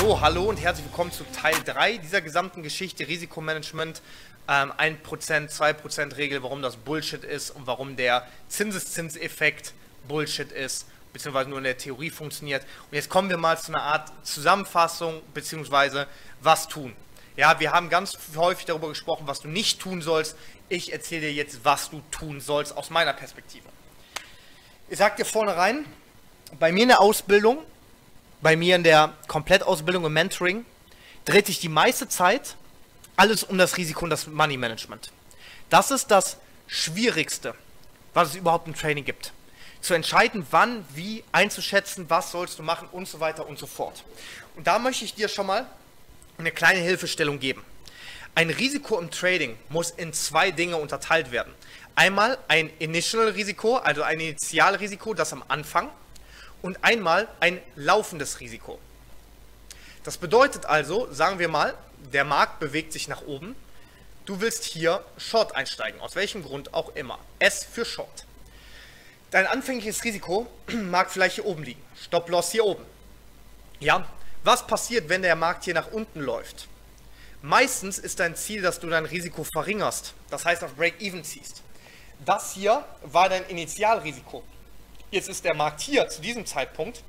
So, hallo und herzlich willkommen zu Teil 3 dieser gesamten Geschichte Risikomanagement. Ähm, 1%, 2% Regel, warum das Bullshit ist und warum der Zinseszinseffekt Bullshit ist, beziehungsweise nur in der Theorie funktioniert. Und jetzt kommen wir mal zu einer Art Zusammenfassung, beziehungsweise was tun. Ja, wir haben ganz häufig darüber gesprochen, was du nicht tun sollst. Ich erzähle dir jetzt, was du tun sollst aus meiner Perspektive. Ich sag dir vorne rein, bei mir in der Ausbildung bei mir in der Komplettausbildung im Mentoring dreht sich die meiste Zeit alles um das Risiko und das Money Management. Das ist das Schwierigste, was es überhaupt im Training gibt. Zu entscheiden, wann, wie einzuschätzen, was sollst du machen und so weiter und so fort. Und da möchte ich dir schon mal eine kleine Hilfestellung geben. Ein Risiko im Trading muss in zwei Dinge unterteilt werden. Einmal ein Initial Risiko, also ein Initialrisiko, das am Anfang und einmal ein laufendes Risiko. Das bedeutet also, sagen wir mal, der Markt bewegt sich nach oben. Du willst hier Short einsteigen, aus welchem Grund auch immer. S für Short. Dein anfängliches Risiko mag vielleicht hier oben liegen. Stop-Loss hier oben. Ja, was passiert, wenn der Markt hier nach unten läuft? Meistens ist dein Ziel, dass du dein Risiko verringerst. Das heißt, auf Break-Even ziehst. Das hier war dein Initialrisiko. Jetzt ist der Markt hier zu diesem Zeitpunkt.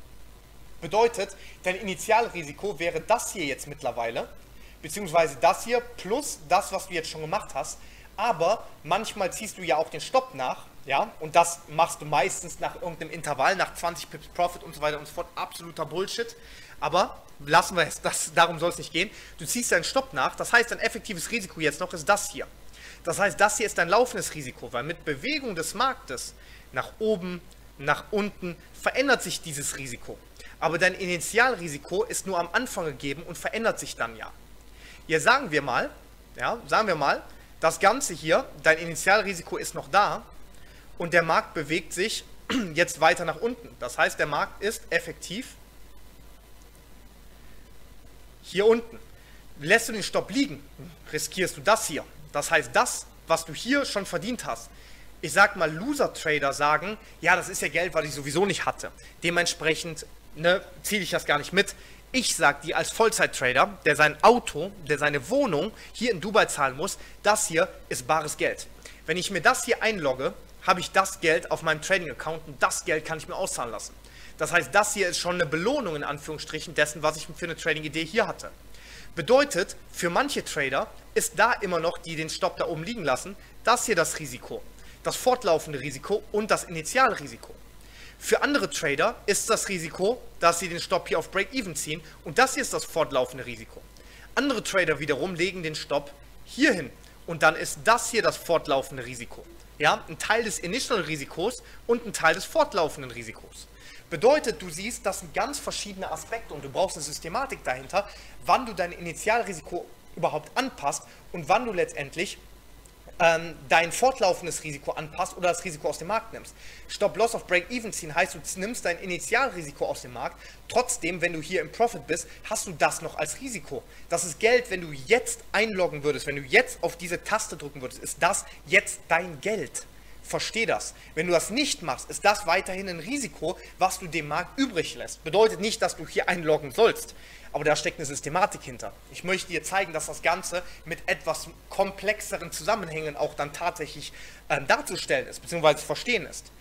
Bedeutet, dein Initialrisiko wäre das hier jetzt mittlerweile, beziehungsweise das hier plus das, was du jetzt schon gemacht hast. Aber manchmal ziehst du ja auch den Stopp nach, ja, und das machst du meistens nach irgendeinem Intervall, nach 20 Pips Profit und so weiter und so fort. Absoluter Bullshit. Aber lassen wir es, das, darum soll es nicht gehen. Du ziehst deinen Stopp nach, das heißt, dein effektives Risiko jetzt noch ist das hier. Das heißt, das hier ist dein laufendes Risiko, weil mit Bewegung des Marktes nach oben, nach unten verändert sich dieses Risiko. Aber dein Initialrisiko ist nur am Anfang gegeben und verändert sich dann ja. Jetzt sagen wir mal, ja, sagen wir mal, das Ganze hier, dein Initialrisiko ist noch da und der Markt bewegt sich jetzt weiter nach unten. Das heißt, der Markt ist effektiv hier unten. Lässt du den Stopp liegen, riskierst du das hier. Das heißt, das, was du hier schon verdient hast, ich sag mal, Loser-Trader sagen, ja, das ist ja Geld, was ich sowieso nicht hatte. Dementsprechend ne, ziehe ich das gar nicht mit. Ich sag dir als Vollzeit-Trader, der sein Auto, der seine Wohnung hier in Dubai zahlen muss, das hier ist bares Geld. Wenn ich mir das hier einlogge, habe ich das Geld auf meinem Trading-Account und das Geld kann ich mir auszahlen lassen. Das heißt, das hier ist schon eine Belohnung in Anführungsstrichen dessen, was ich für eine Trading-Idee hier hatte. Bedeutet, für manche Trader ist da immer noch, die den Stopp da oben liegen lassen, das hier das Risiko das fortlaufende Risiko und das Initialrisiko. Für andere Trader ist das Risiko, dass sie den Stopp hier auf Break-Even ziehen und das hier ist das fortlaufende Risiko. Andere Trader wiederum legen den Stopp hier hin und dann ist das hier das fortlaufende Risiko. Ja, ein Teil des Initial-Risikos und ein Teil des fortlaufenden Risikos. Bedeutet, du siehst, das sind ganz verschiedene Aspekte und du brauchst eine Systematik dahinter, wann du dein Initialrisiko überhaupt anpasst und wann du letztendlich ähm, dein fortlaufendes Risiko anpasst oder das Risiko aus dem Markt nimmst. Stop-Loss auf Break-Even ziehen heißt, du nimmst dein Initialrisiko aus dem Markt. Trotzdem, wenn du hier im Profit bist, hast du das noch als Risiko. Das ist Geld, wenn du jetzt einloggen würdest, wenn du jetzt auf diese Taste drücken würdest, ist das jetzt dein Geld. Versteh das. Wenn du das nicht machst, ist das weiterhin ein Risiko, was du dem Markt übrig lässt. Bedeutet nicht, dass du hier einloggen sollst, aber da steckt eine Systematik hinter. Ich möchte dir zeigen, dass das Ganze mit etwas komplexeren Zusammenhängen auch dann tatsächlich äh, darzustellen ist, beziehungsweise zu verstehen ist.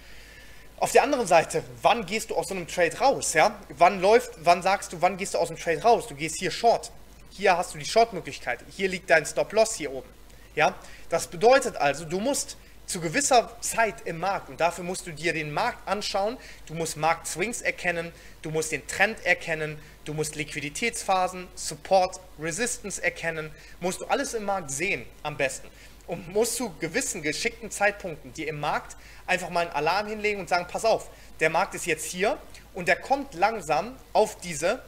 Auf der anderen Seite, wann gehst du aus so einem Trade raus? Ja? Wann läuft, wann sagst du, wann gehst du aus dem Trade raus? Du gehst hier Short. Hier hast du die Short-Möglichkeit. Hier liegt dein Stop-Loss hier oben. Ja? Das bedeutet also, du musst zu gewisser Zeit im Markt. Und dafür musst du dir den Markt anschauen, du musst Marktswings erkennen, du musst den Trend erkennen, du musst Liquiditätsphasen, Support, Resistance erkennen, musst du alles im Markt sehen am besten. Und musst zu gewissen geschickten Zeitpunkten dir im Markt einfach mal einen Alarm hinlegen und sagen, pass auf, der Markt ist jetzt hier und der kommt langsam auf diese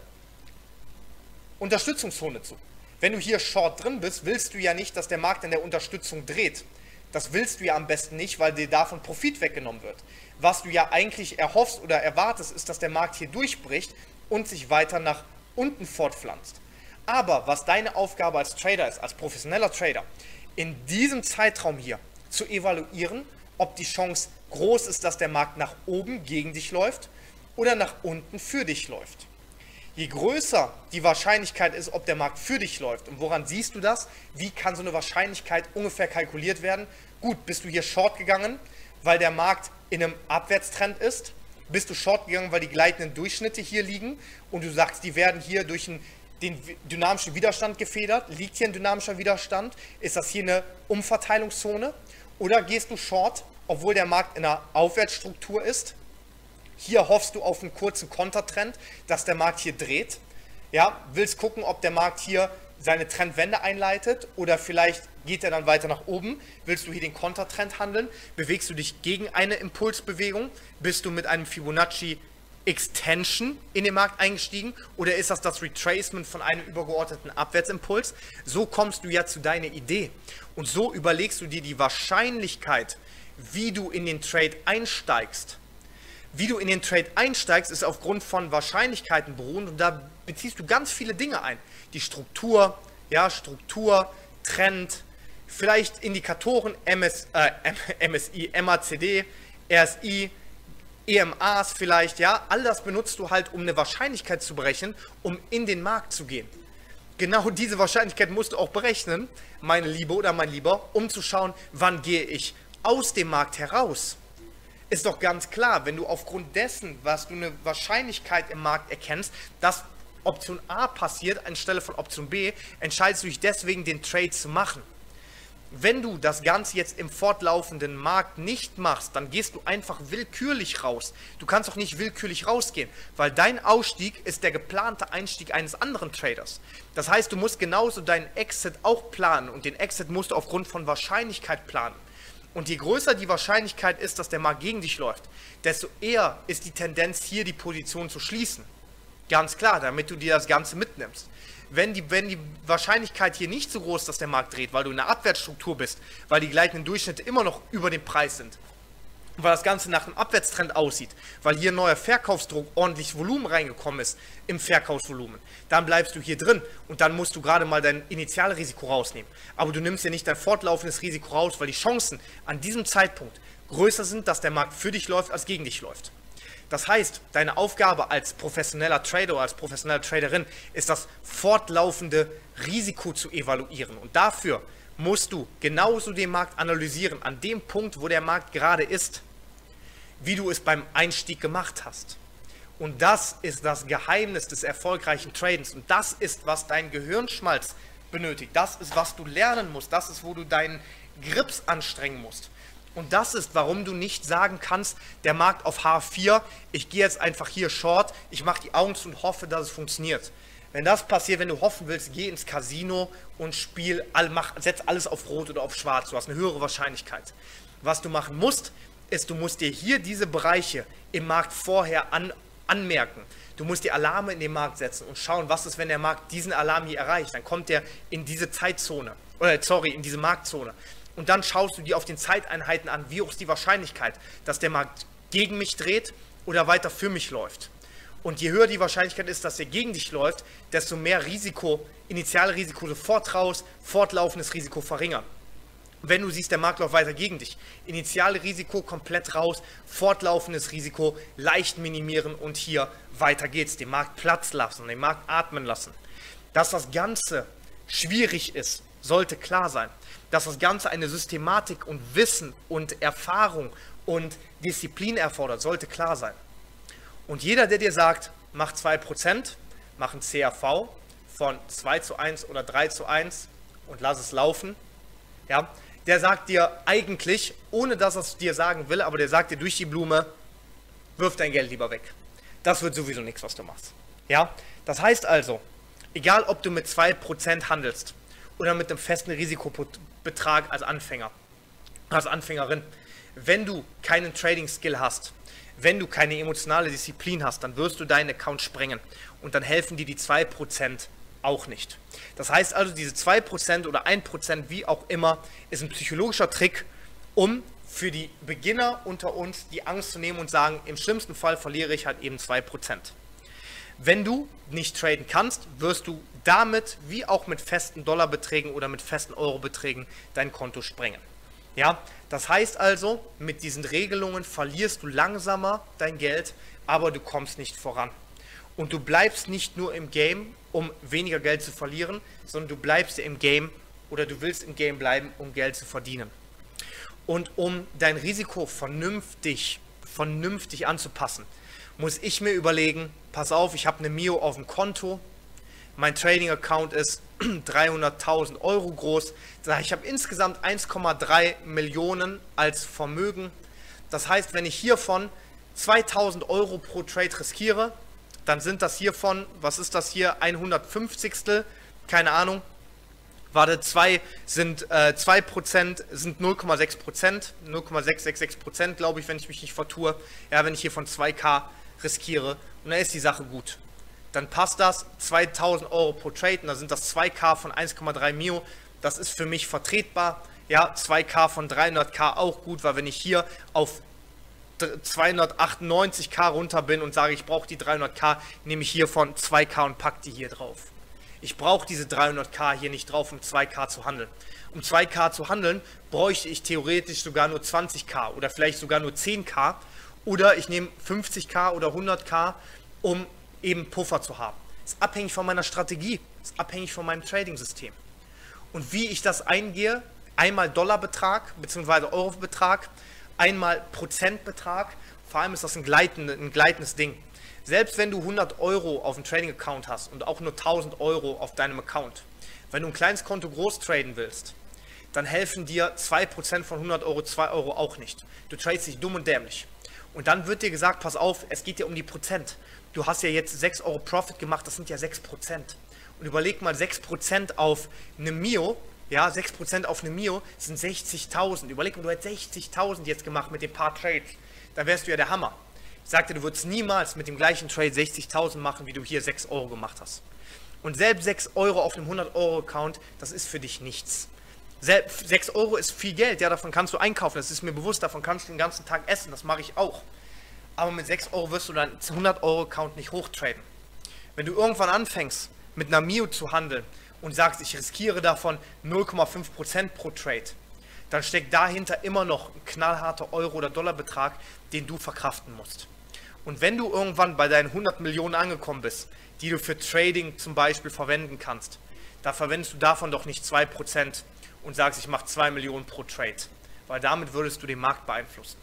Unterstützungszone zu. Wenn du hier short drin bist, willst du ja nicht, dass der Markt in der Unterstützung dreht. Das willst du ja am besten nicht, weil dir davon Profit weggenommen wird. Was du ja eigentlich erhoffst oder erwartest, ist, dass der Markt hier durchbricht und sich weiter nach unten fortpflanzt. Aber was deine Aufgabe als Trader ist, als professioneller Trader, in diesem Zeitraum hier zu evaluieren, ob die Chance groß ist, dass der Markt nach oben gegen dich läuft oder nach unten für dich läuft. Je größer die Wahrscheinlichkeit ist, ob der Markt für dich läuft und woran siehst du das? Wie kann so eine Wahrscheinlichkeit ungefähr kalkuliert werden? Gut, bist du hier short gegangen, weil der Markt in einem Abwärtstrend ist? Bist du short gegangen, weil die gleitenden Durchschnitte hier liegen und du sagst, die werden hier durch einen, den dynamischen Widerstand gefedert? Liegt hier ein dynamischer Widerstand? Ist das hier eine Umverteilungszone? Oder gehst du short, obwohl der Markt in einer Aufwärtsstruktur ist? Hier hoffst du auf einen kurzen Kontertrend, dass der Markt hier dreht. Ja, willst gucken, ob der Markt hier seine Trendwende einleitet oder vielleicht geht er dann weiter nach oben. Willst du hier den Kontertrend handeln? Bewegst du dich gegen eine Impulsbewegung? Bist du mit einem Fibonacci Extension in den Markt eingestiegen oder ist das das Retracement von einem übergeordneten Abwärtsimpuls? So kommst du ja zu deiner Idee und so überlegst du dir die Wahrscheinlichkeit, wie du in den Trade einsteigst wie du in den Trade einsteigst, ist aufgrund von Wahrscheinlichkeiten beruhend und da beziehst du ganz viele Dinge ein. Die Struktur, ja, Struktur, Trend, vielleicht Indikatoren, MS, äh, MSI, MACD, RSI, EMAs vielleicht, ja, all das benutzt du halt, um eine Wahrscheinlichkeit zu berechnen, um in den Markt zu gehen. Genau diese Wahrscheinlichkeit musst du auch berechnen, meine Liebe oder mein Lieber, um zu schauen, wann gehe ich aus dem Markt heraus ist doch ganz klar, wenn du aufgrund dessen, was du eine Wahrscheinlichkeit im Markt erkennst, dass Option A passiert anstelle von Option B, entscheidest du dich deswegen, den Trade zu machen. Wenn du das Ganze jetzt im fortlaufenden Markt nicht machst, dann gehst du einfach willkürlich raus. Du kannst auch nicht willkürlich rausgehen, weil dein Ausstieg ist der geplante Einstieg eines anderen Traders. Das heißt, du musst genauso deinen Exit auch planen und den Exit musst du aufgrund von Wahrscheinlichkeit planen. Und je größer die Wahrscheinlichkeit ist, dass der Markt gegen dich läuft, desto eher ist die Tendenz, hier die Position zu schließen. Ganz klar, damit du dir das Ganze mitnimmst. Wenn die, wenn die Wahrscheinlichkeit hier nicht so groß ist, dass der Markt dreht, weil du in einer Abwärtsstruktur bist, weil die gleichen Durchschnitte immer noch über dem Preis sind, weil das Ganze nach einem Abwärtstrend aussieht, weil hier neuer Verkaufsdruck, ordentlich Volumen reingekommen ist im Verkaufsvolumen, dann bleibst du hier drin und dann musst du gerade mal dein Initialrisiko rausnehmen. Aber du nimmst ja nicht dein fortlaufendes Risiko raus, weil die Chancen an diesem Zeitpunkt größer sind, dass der Markt für dich läuft, als gegen dich läuft. Das heißt, deine Aufgabe als professioneller Trader oder als professionelle Traderin ist das fortlaufende Risiko zu evaluieren. Und dafür musst du genauso den Markt analysieren, an dem Punkt, wo der Markt gerade ist, wie du es beim Einstieg gemacht hast. Und das ist das Geheimnis des erfolgreichen Tradens. Und das ist, was dein Gehirnschmalz benötigt. Das ist, was du lernen musst. Das ist, wo du deinen Grips anstrengen musst. Und das ist, warum du nicht sagen kannst, der Markt auf H4, ich gehe jetzt einfach hier short, ich mache die Augen zu und hoffe, dass es funktioniert. Wenn das passiert, wenn du hoffen willst, geh ins Casino und spiel, mach, setz alles auf Rot oder auf Schwarz. Du hast eine höhere Wahrscheinlichkeit. Was du machen musst, ist, du musst dir hier diese Bereiche im Markt vorher an, anmerken. Du musst die Alarme in den Markt setzen und schauen, was ist, wenn der Markt diesen Alarm hier erreicht. Dann kommt der in diese Zeitzone, oder sorry, in diese Marktzone. Und dann schaust du dir auf den Zeiteinheiten an, wie hoch ist die Wahrscheinlichkeit, dass der Markt gegen mich dreht oder weiter für mich läuft. Und je höher die Wahrscheinlichkeit ist, dass er gegen dich läuft, desto mehr Risiko, Initialrisiko sofort raus, fortlaufendes Risiko verringern. Wenn du siehst, der Markt läuft weiter gegen dich, initiale Risiko komplett raus, fortlaufendes Risiko leicht minimieren und hier weiter geht's. Den Markt Platz lassen, den Markt atmen lassen. Dass das Ganze schwierig ist, sollte klar sein. Dass das Ganze eine Systematik und Wissen und Erfahrung und Disziplin erfordert, sollte klar sein. Und jeder, der dir sagt, mach 2%, mach ein CAV von 2 zu 1 oder 3 zu 1 und lass es laufen, ja, der sagt dir eigentlich, ohne dass er es dir sagen will, aber der sagt dir durch die Blume, wirf dein Geld lieber weg. Das wird sowieso nichts, was du machst. Ja, das heißt also, egal ob du mit 2% handelst oder mit einem festen Risikobetrag als Anfänger, als Anfängerin, wenn du keinen Trading-Skill hast, wenn du keine emotionale Disziplin hast, dann wirst du deinen Account sprengen und dann helfen dir die 2% auch nicht. Das heißt also, diese 2% oder 1%, wie auch immer, ist ein psychologischer Trick, um für die Beginner unter uns die Angst zu nehmen und sagen, im schlimmsten Fall verliere ich halt eben 2%. Wenn du nicht traden kannst, wirst du damit, wie auch mit festen Dollarbeträgen oder mit festen Eurobeträgen, dein Konto sprengen. Ja, das heißt also, mit diesen Regelungen verlierst du langsamer dein Geld, aber du kommst nicht voran. Und du bleibst nicht nur im Game, um weniger Geld zu verlieren, sondern du bleibst im Game oder du willst im Game bleiben, um Geld zu verdienen. Und um dein Risiko vernünftig, vernünftig anzupassen, muss ich mir überlegen, pass auf, ich habe eine Mio auf dem Konto, mein Trading-Account ist 300.000 Euro groß. Ich habe insgesamt 1,3 Millionen als Vermögen. Das heißt, wenn ich hiervon 2000 Euro pro Trade riskiere, dann sind das hiervon, was ist das hier, 150. Keine Ahnung. Warte, 2 sind äh, 2% sind 0,6%, 0,666% glaube ich, wenn ich mich nicht vertue. Ja, wenn ich hier von 2K riskiere und dann ist die Sache gut. Dann passt das 2000 Euro pro Trade und da sind das 2K von 1,3 Mio. Das ist für mich vertretbar. Ja, 2K von 300K auch gut, weil wenn ich hier auf 298k runter bin und sage, ich brauche die 300k, nehme ich hiervon 2k und packe die hier drauf. Ich brauche diese 300k hier nicht drauf, um 2k zu handeln. Um 2k zu handeln, bräuchte ich theoretisch sogar nur 20k oder vielleicht sogar nur 10k oder ich nehme 50k oder 100k, um eben Puffer zu haben. Ist abhängig von meiner Strategie, ist abhängig von meinem Trading-System. Und wie ich das eingehe, einmal Dollarbetrag bzw. Eurobetrag, einmal Prozentbetrag. Vor allem ist das ein, gleitende, ein gleitendes Ding. Selbst wenn du 100 Euro auf dem Trading-Account hast und auch nur 1000 Euro auf deinem Account, wenn du ein kleines Konto groß traden willst, dann helfen dir 2% von 100 Euro, 2 Euro auch nicht. Du tradest dich dumm und dämlich. Und dann wird dir gesagt, pass auf, es geht ja um die Prozent. Du hast ja jetzt 6 Euro Profit gemacht, das sind ja 6%. Und überleg mal 6% auf eine Mio, ja, 6% auf eine Mio sind 60.000. Überleg mal, du hättest 60.000 jetzt gemacht mit den paar Trades. Dann wärst du ja der Hammer. Ich sagte, du würdest niemals mit dem gleichen Trade 60.000 machen, wie du hier 6 Euro gemacht hast. Und selbst 6 Euro auf einem 100-Euro-Account, das ist für dich nichts. Selbst 6 Euro ist viel Geld, ja, davon kannst du einkaufen, das ist mir bewusst, davon kannst du den ganzen Tag essen, das mache ich auch. Aber mit 6 Euro wirst du deinen 100-Euro-Account nicht hochtraden. Wenn du irgendwann anfängst, mit einer Mio zu handeln, und sagst, ich riskiere davon 0,5% pro Trade, dann steckt dahinter immer noch ein knallharter Euro- oder Dollarbetrag, den du verkraften musst. Und wenn du irgendwann bei deinen 100 Millionen angekommen bist, die du für Trading zum Beispiel verwenden kannst, da verwendest du davon doch nicht 2% und sagst, ich mache 2 Millionen pro Trade, weil damit würdest du den Markt beeinflussen.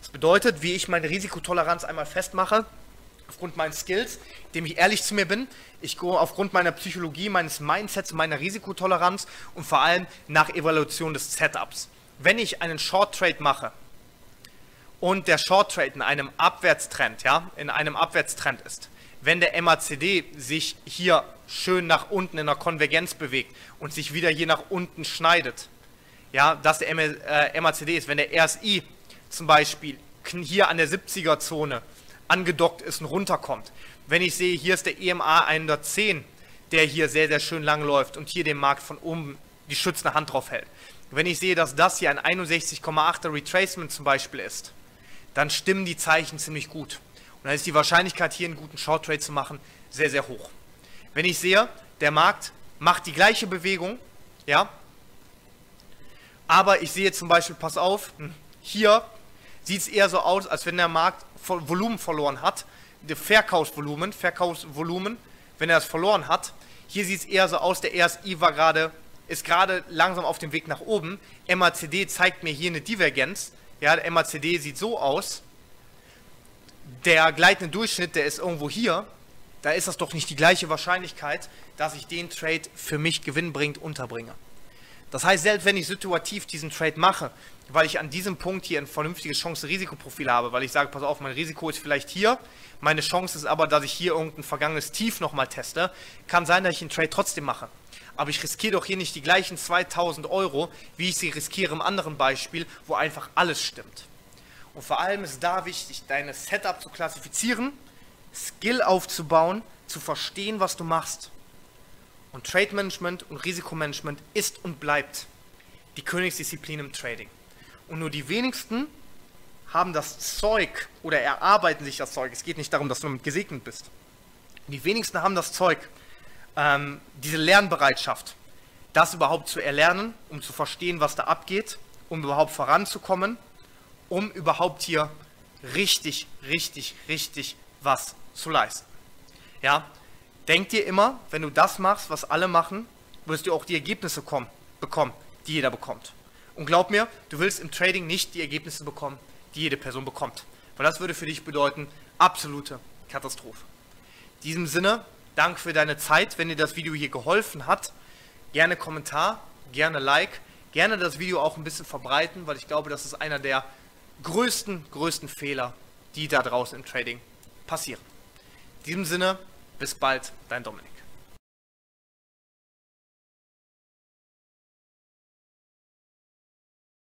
Das bedeutet, wie ich meine Risikotoleranz einmal festmache, aufgrund meines Skills, indem ich ehrlich zu mir bin. Ich gehe aufgrund meiner Psychologie, meines Mindsets, meiner Risikotoleranz und vor allem nach Evaluation des Setups. Wenn ich einen Short Trade mache und der Short Trade in einem Abwärtstrend, ja, in einem Abwärtstrend ist, wenn der MACD sich hier schön nach unten in der Konvergenz bewegt und sich wieder hier nach unten schneidet, ja, dass der MACD äh, ist, wenn der RSI zum Beispiel hier an der 70er Zone angedockt ist und runterkommt. Wenn ich sehe, hier ist der EMA 110, der hier sehr, sehr schön lang läuft und hier den Markt von oben die schützende Hand drauf hält. Wenn ich sehe, dass das hier ein 61,8er Retracement zum Beispiel ist, dann stimmen die Zeichen ziemlich gut. Und dann ist die Wahrscheinlichkeit, hier einen guten Short Trade zu machen, sehr, sehr hoch. Wenn ich sehe, der Markt macht die gleiche Bewegung, ja, aber ich sehe zum Beispiel, pass auf, hm, hier sieht es eher so aus, als wenn der Markt Volumen verloren hat, Verkaufsvolumen, Verkaufsvolumen, wenn er das verloren hat. Hier sieht es eher so aus, der RSI war gerade, ist gerade langsam auf dem Weg nach oben. MACD zeigt mir hier eine Divergenz. Ja, der MACD sieht so aus. Der gleitende Durchschnitt, der ist irgendwo hier. Da ist das doch nicht die gleiche Wahrscheinlichkeit, dass ich den Trade für mich gewinnbringend unterbringe. Das heißt, selbst wenn ich situativ diesen Trade mache, weil ich an diesem Punkt hier ein vernünftiges Chance-Risikoprofil habe, weil ich sage, pass auf, mein Risiko ist vielleicht hier, meine Chance ist aber, dass ich hier irgendein vergangenes Tief nochmal teste, kann sein, dass ich einen Trade trotzdem mache. Aber ich riskiere doch hier nicht die gleichen 2000 Euro, wie ich sie riskiere im anderen Beispiel, wo einfach alles stimmt. Und vor allem ist da wichtig, deine Setup zu klassifizieren, Skill aufzubauen, zu verstehen, was du machst. Und Trade Management und Risikomanagement ist und bleibt die Königsdisziplin im Trading. Und nur die wenigsten haben das Zeug oder erarbeiten sich das Zeug. Es geht nicht darum, dass du damit gesegnet bist. Die wenigsten haben das Zeug, ähm, diese Lernbereitschaft, das überhaupt zu erlernen, um zu verstehen, was da abgeht, um überhaupt voranzukommen, um überhaupt hier richtig, richtig, richtig was zu leisten. Ja, denk dir immer, wenn du das machst, was alle machen, wirst du auch die Ergebnisse kommen, bekommen, die jeder bekommt. Und glaub mir, du willst im Trading nicht die Ergebnisse bekommen, die jede Person bekommt. Weil das würde für dich bedeuten, absolute Katastrophe. In diesem Sinne, Dank für deine Zeit. Wenn dir das Video hier geholfen hat, gerne Kommentar, gerne Like, gerne das Video auch ein bisschen verbreiten, weil ich glaube, das ist einer der größten, größten Fehler, die da draußen im Trading passieren. In diesem Sinne, bis bald, dein Dominik.